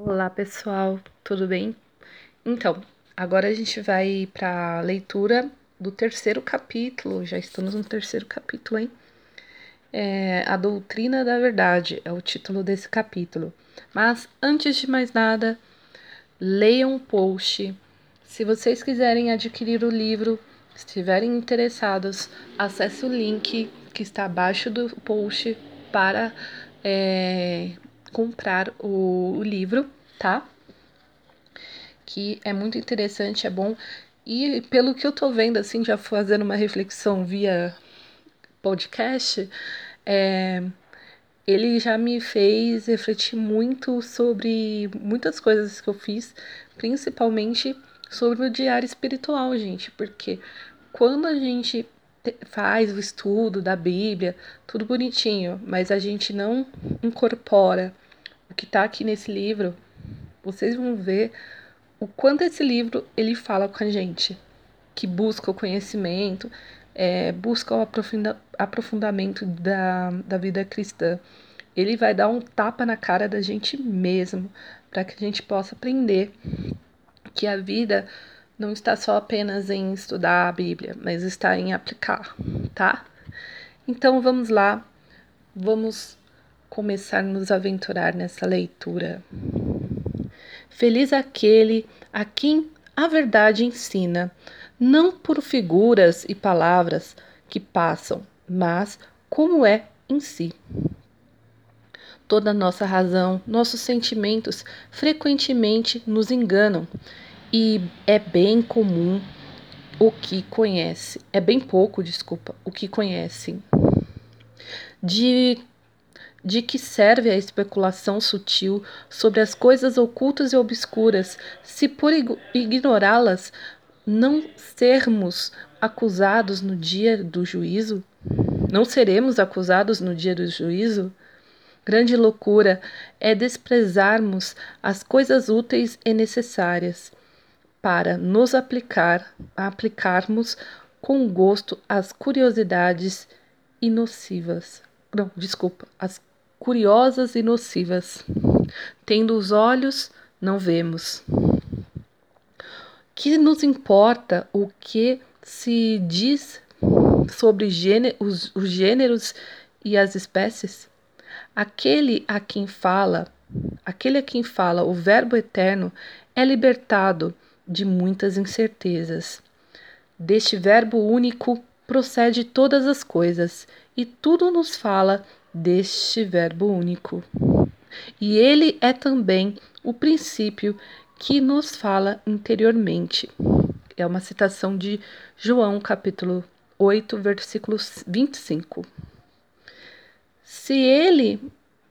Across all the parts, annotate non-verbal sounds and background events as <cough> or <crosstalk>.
Olá pessoal, tudo bem? Então, agora a gente vai para a leitura do terceiro capítulo, já estamos no terceiro capítulo, hein? É, a Doutrina da Verdade é o título desse capítulo. Mas antes de mais nada, leiam o post. Se vocês quiserem adquirir o livro, estiverem interessados, acesse o link que está abaixo do post para é, comprar o, o livro, tá? Que é muito interessante, é bom. E pelo que eu tô vendo, assim, já fazendo uma reflexão via podcast, é, ele já me fez refletir muito sobre muitas coisas que eu fiz, principalmente sobre o diário espiritual, gente, porque quando a gente faz o estudo da Bíblia, tudo bonitinho, mas a gente não incorpora o que está aqui nesse livro, vocês vão ver o quanto esse livro ele fala com a gente, que busca o conhecimento, é, busca o aprofunda, aprofundamento da, da vida cristã. Ele vai dar um tapa na cara da gente mesmo, para que a gente possa aprender que a vida não está só apenas em estudar a Bíblia, mas está em aplicar, tá? Então vamos lá, vamos começar a nos aventurar nessa leitura. Feliz aquele a quem a verdade ensina, não por figuras e palavras que passam, mas como é em si. Toda nossa razão, nossos sentimentos frequentemente nos enganam e é bem comum o que conhece, é bem pouco, desculpa, o que conhecem. De de que serve a especulação sutil sobre as coisas ocultas e obscuras, se por ignorá-las não sermos acusados no dia do juízo? Não seremos acusados no dia do juízo? Grande loucura é desprezarmos as coisas úteis e necessárias para nos aplicar, aplicarmos com gosto as curiosidades e nocivas. Não, desculpa, as curiosas e nocivas. Tendo os olhos, não vemos. Que nos importa o que se diz sobre gênero, os, os gêneros e as espécies? Aquele a quem fala, aquele a quem fala o Verbo eterno é libertado de muitas incertezas. Deste Verbo único procede todas as coisas, e tudo nos fala deste Verbo único. E ele é também o princípio que nos fala interiormente. É uma citação de João, capítulo 8, versículo 25. Se ele,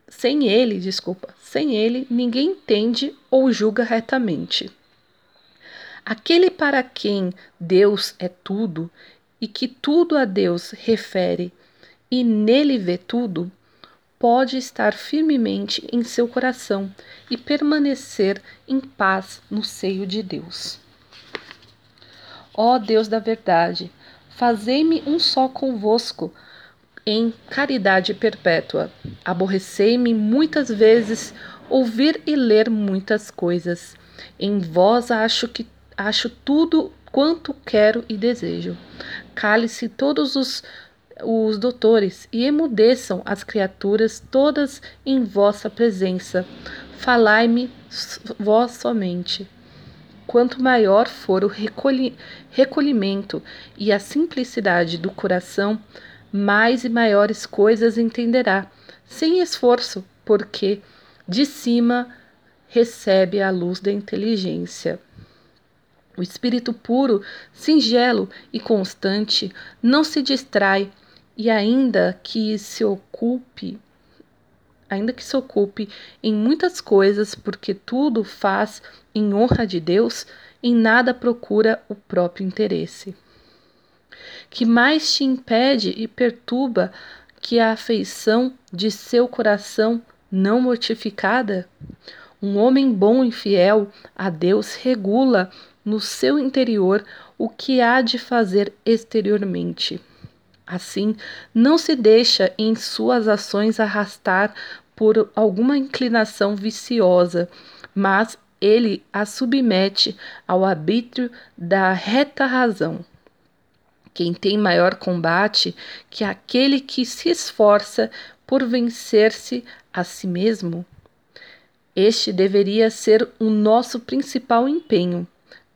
sem ele, desculpa, sem ele, ninguém entende ou julga retamente. Aquele para quem Deus é tudo e que tudo a Deus refere e nele vê tudo, pode estar firmemente em seu coração e permanecer em paz no seio de Deus. Ó Deus da verdade, fazei-me um só convosco em caridade perpétua. Aborrecei-me muitas vezes ouvir e ler muitas coisas. Em vós acho que acho tudo quanto quero e desejo. Cale-se todos os os doutores e emudeçam as criaturas todas em vossa presença. Falai-me vós somente. Quanto maior for o recolhi recolhimento e a simplicidade do coração, mais e maiores coisas entenderá, sem esforço, porque de cima recebe a luz da inteligência. O espírito puro, singelo e constante não se distrai e ainda que se ocupe ainda que se ocupe em muitas coisas, porque tudo faz em honra de Deus, em nada procura o próprio interesse. Que mais te impede e perturba que a afeição de seu coração não mortificada? Um homem bom e fiel a Deus regula no seu interior o que há de fazer exteriormente. Assim, não se deixa em suas ações arrastar por alguma inclinação viciosa, mas ele a submete ao arbítrio da reta razão. Quem tem maior combate que aquele que se esforça por vencer-se a si mesmo? Este deveria ser o nosso principal empenho: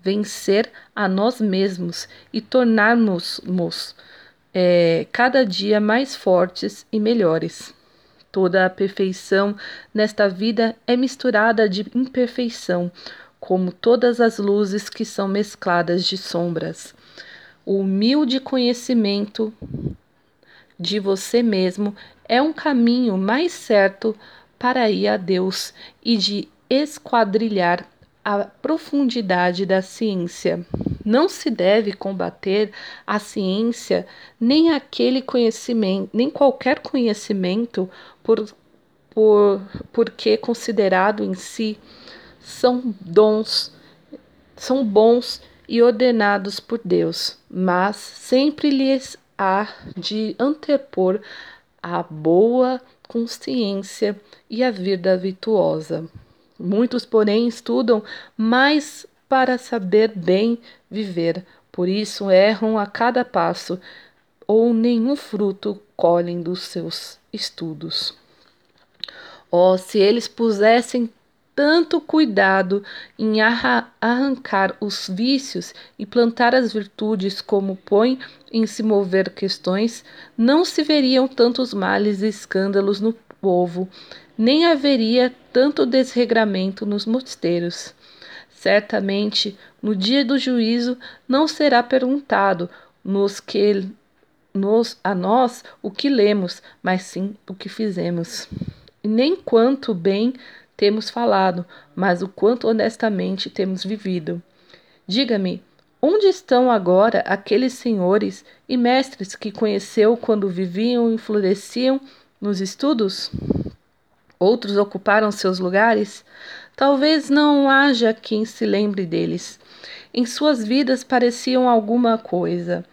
vencer a nós mesmos e tornarmos-nos é, cada dia mais fortes e melhores. Toda a perfeição nesta vida é misturada de imperfeição, como todas as luzes que são mescladas de sombras o humilde conhecimento de você mesmo é um caminho mais certo para ir a Deus e de esquadrilhar a profundidade da ciência. Não se deve combater a ciência nem aquele conhecimento, nem qualquer conhecimento por, por porque considerado em si são dons, são bons e ordenados por Deus, mas sempre lhes há de antepor a boa consciência e a vida virtuosa. Muitos, porém, estudam mais para saber bem viver, por isso erram a cada passo, ou nenhum fruto colhem dos seus estudos. Oh, se eles pusessem tanto cuidado em arrancar os vícios e plantar as virtudes como põe em se mover questões, não se veriam tantos males e escândalos no povo, nem haveria tanto desregramento nos mosteiros. Certamente, no dia do juízo, não será perguntado nos que nos, a nós o que lemos, mas sim o que fizemos. E nem quanto bem temos falado, mas o quanto honestamente temos vivido. Diga-me, onde estão agora aqueles senhores e mestres que conheceu quando viviam e floresciam nos estudos? Outros ocuparam seus lugares? Talvez não haja quem se lembre deles. Em suas vidas pareciam alguma coisa,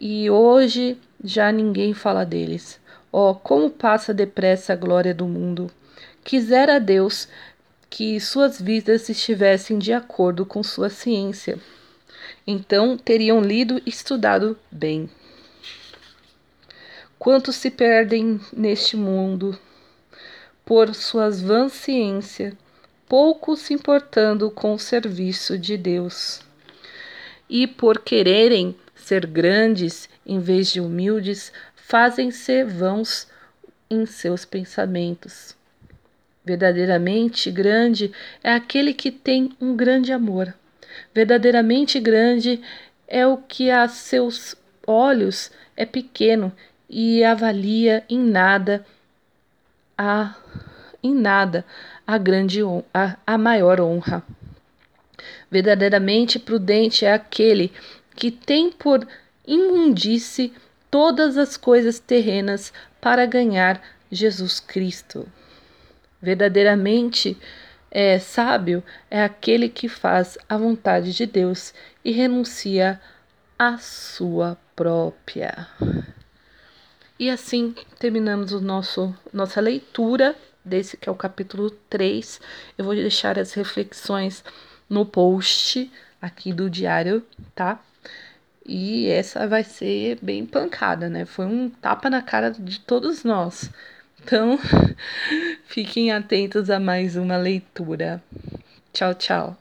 e hoje já ninguém fala deles. Oh, como passa depressa a glória do mundo! Quisera Deus que suas vidas estivessem de acordo com sua ciência. Então teriam lido e estudado bem. Quantos se perdem neste mundo por suas vãs ciências, pouco se importando com o serviço de Deus. E por quererem ser grandes em vez de humildes, fazem-se vãos em seus pensamentos. Verdadeiramente grande é aquele que tem um grande amor. Verdadeiramente grande é o que a seus olhos é pequeno e avalia em nada a em nada a grande a, a maior honra. Verdadeiramente prudente é aquele que tem por imundície todas as coisas terrenas para ganhar Jesus Cristo. Verdadeiramente é, sábio é aquele que faz a vontade de Deus e renuncia à sua própria. E assim terminamos o nosso nossa leitura desse que é o capítulo 3. Eu vou deixar as reflexões no post aqui do diário, tá? E essa vai ser bem pancada, né? Foi um tapa na cara de todos nós. Então, <laughs> fiquem atentos a mais uma leitura. Tchau, tchau.